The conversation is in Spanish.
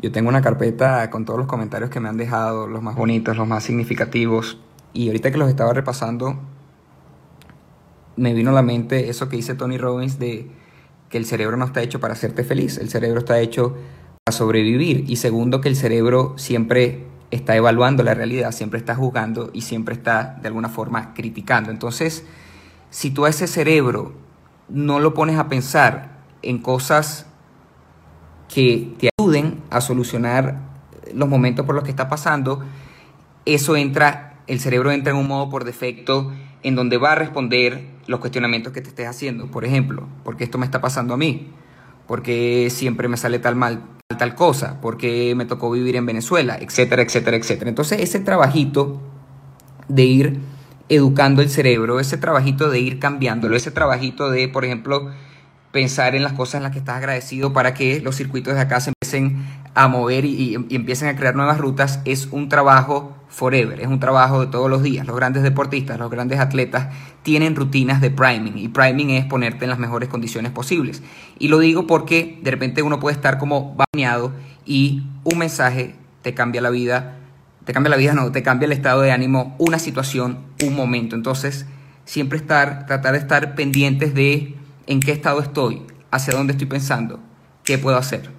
Yo tengo una carpeta con todos los comentarios que me han dejado, los más bonitos, los más significativos. Y ahorita que los estaba repasando, me vino a la mente eso que dice Tony Robbins de que el cerebro no está hecho para hacerte feliz, el cerebro está hecho para sobrevivir. Y segundo, que el cerebro siempre está evaluando la realidad, siempre está juzgando y siempre está de alguna forma criticando. Entonces, si tú a ese cerebro no lo pones a pensar en cosas que te ayuden a solucionar los momentos por los que está pasando, eso entra, el cerebro entra en un modo por defecto en donde va a responder los cuestionamientos que te estés haciendo. Por ejemplo, ¿por qué esto me está pasando a mí? ¿Por qué siempre me sale tal mal tal cosa? ¿Por qué me tocó vivir en Venezuela? Etcétera, etcétera, etcétera. Entonces ese trabajito de ir educando el cerebro, ese trabajito de ir cambiándolo, ese trabajito de, por ejemplo, pensar en las cosas en las que estás agradecido para que los circuitos de acá se empiecen a mover y, empiecen a crear nuevas rutas, es un trabajo forever, es un trabajo de todos los días. Los grandes deportistas, los grandes atletas tienen rutinas de priming y priming es ponerte en las mejores condiciones posibles. Y lo digo porque de repente uno puede estar como bañado y un mensaje te cambia la vida, te cambia la vida, no, te cambia el estado de ánimo, una situación, un momento. Entonces, siempre estar, tratar de estar pendientes de en qué estado estoy, hacia dónde estoy pensando, qué puedo hacer.